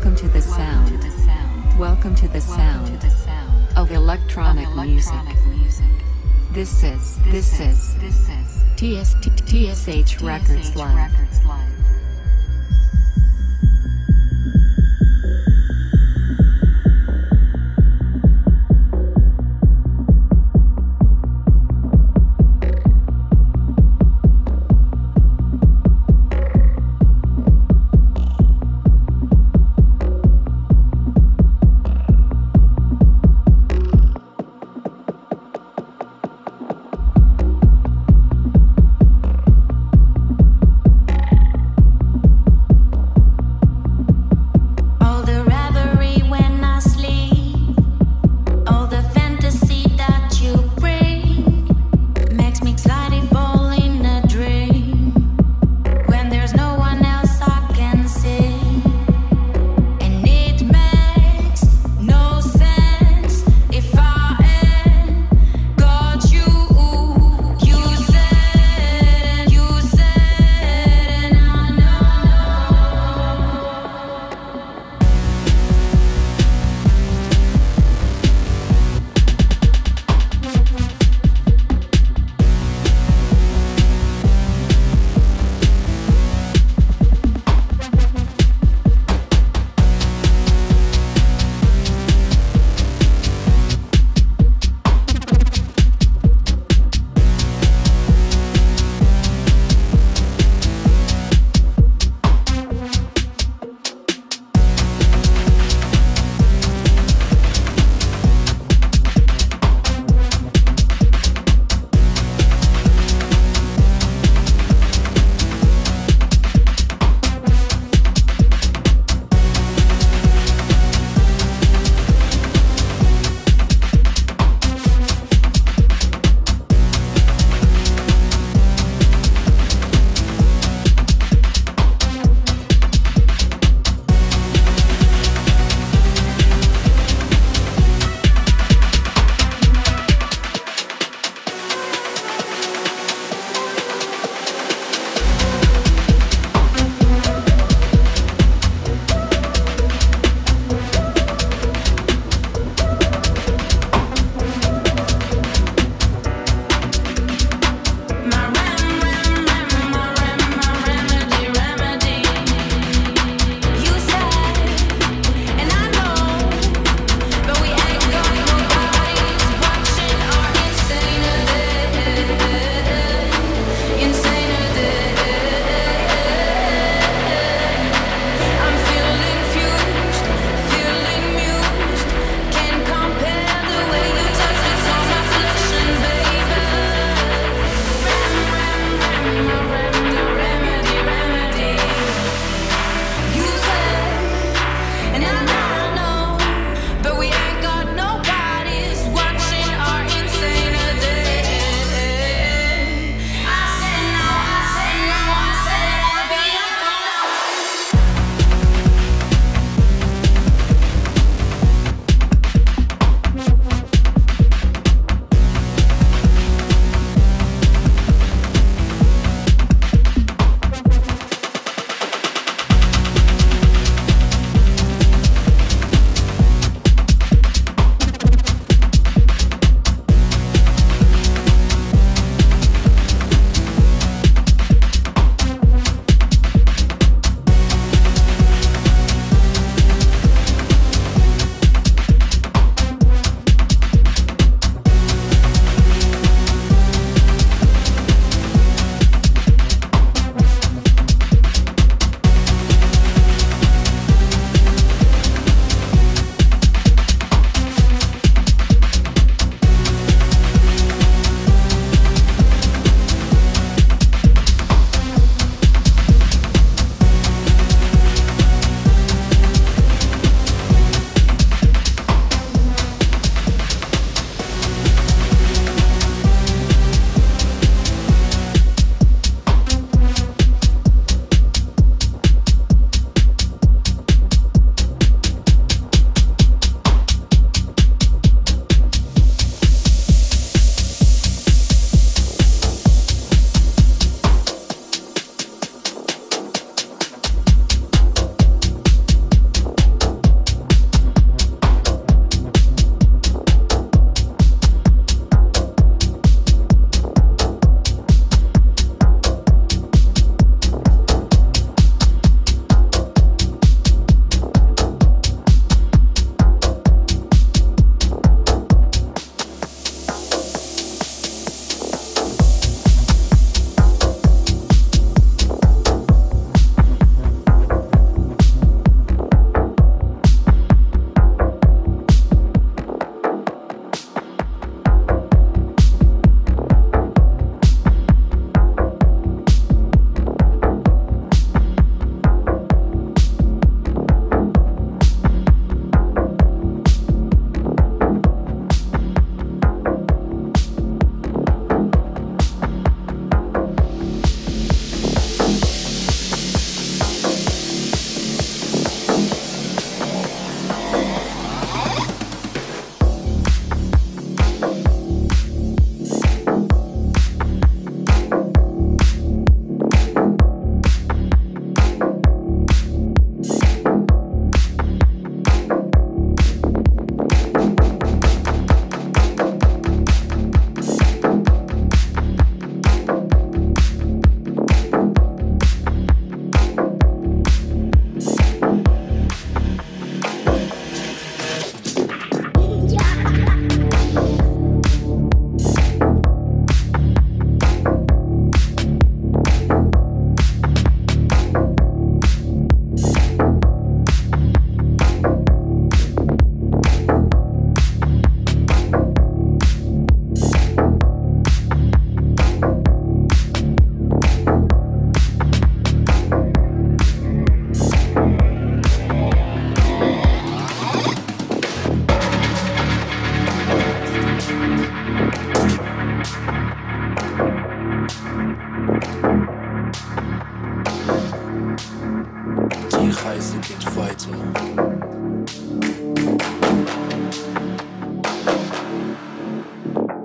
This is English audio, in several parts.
Welcome to the sound. Welcome to the sound of electronic music. This is this is TS TSH Records Live.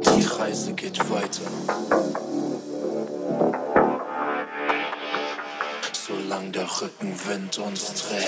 Die Reise geht weiter. Solange der Rückenwind uns trägt.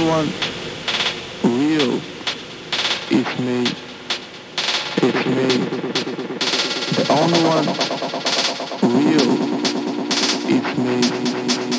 anyone real is me. It's me. The only one real is me.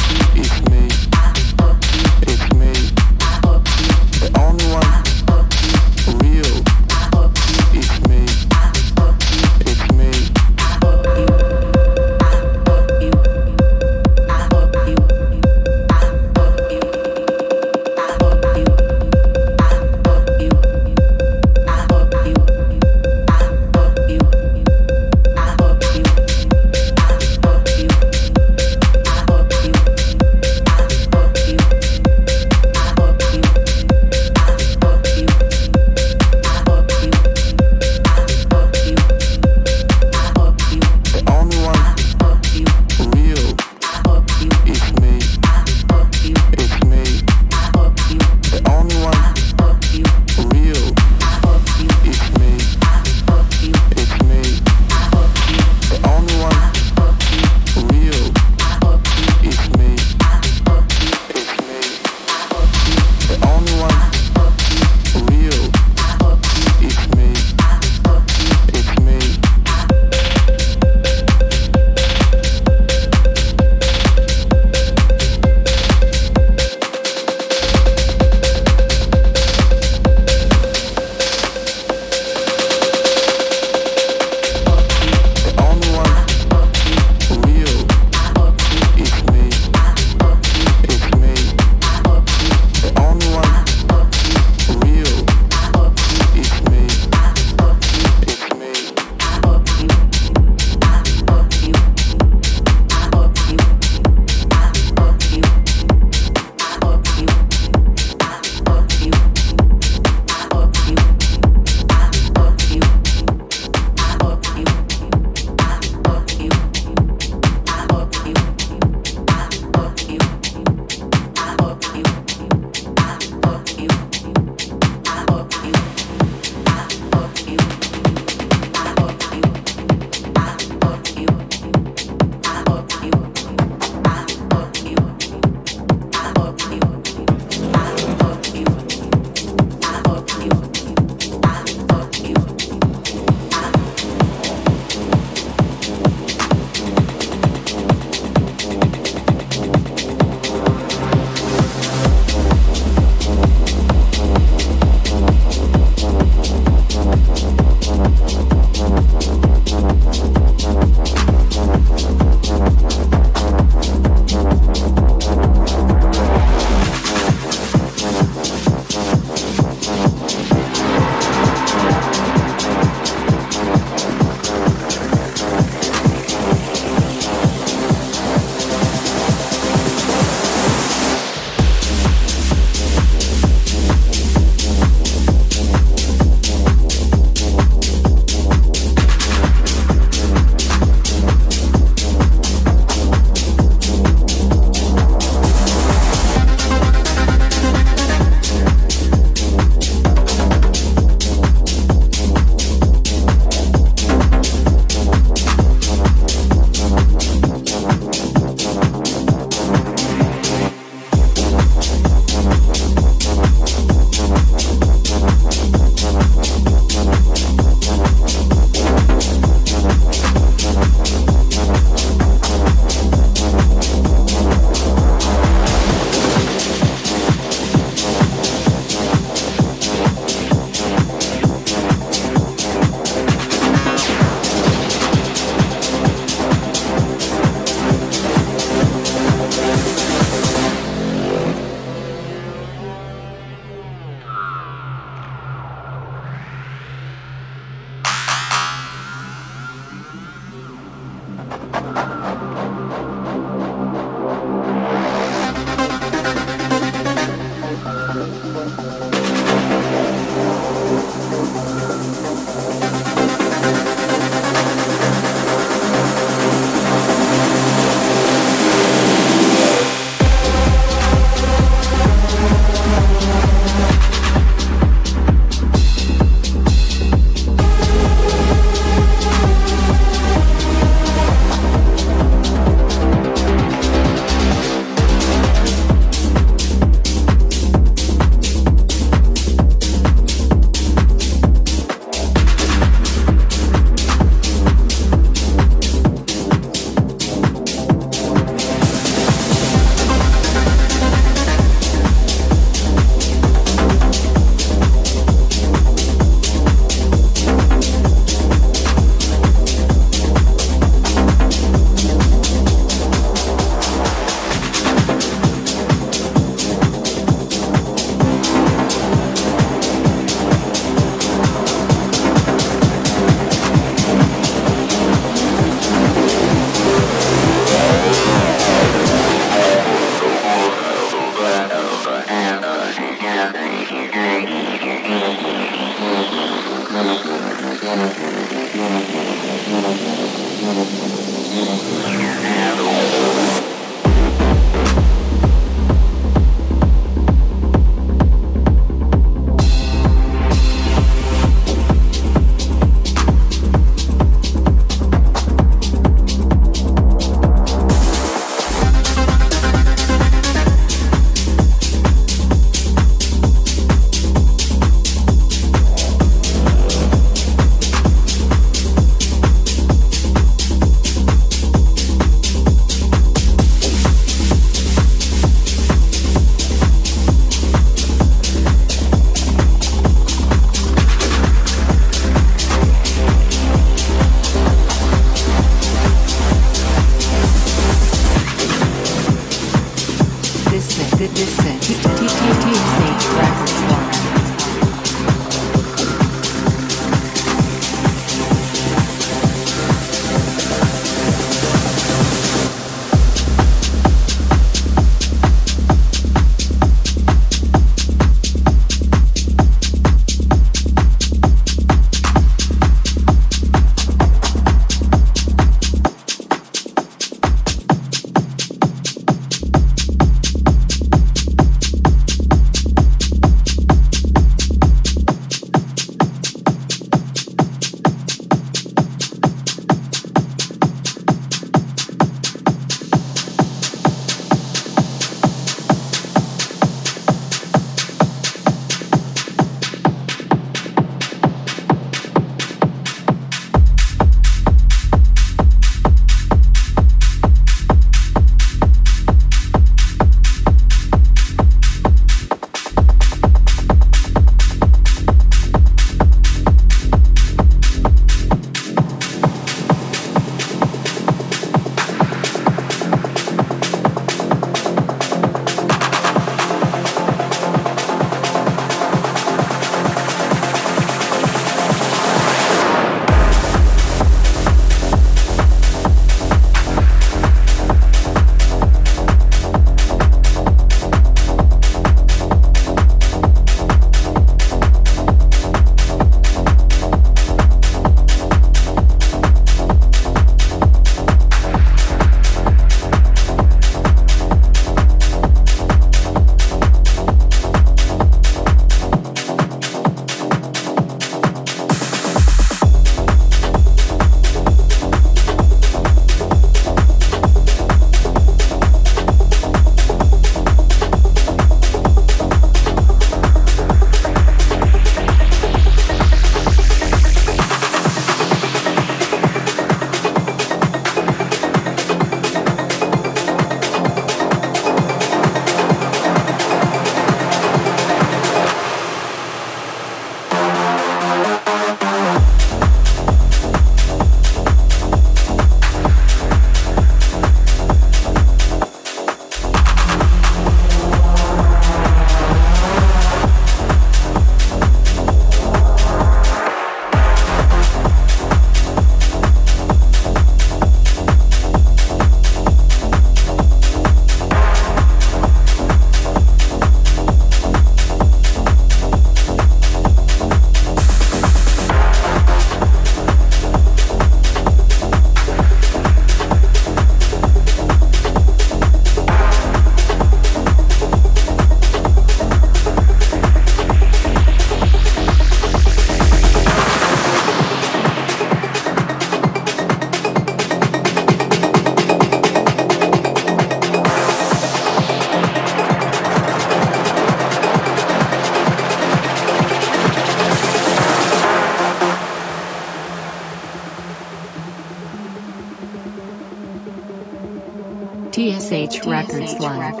Records Live.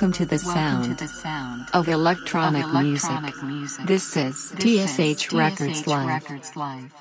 Welcome to the Welcome to sound the sound of electronic of music. electronic music. This is This is TSH Records TSH Live. Records Live.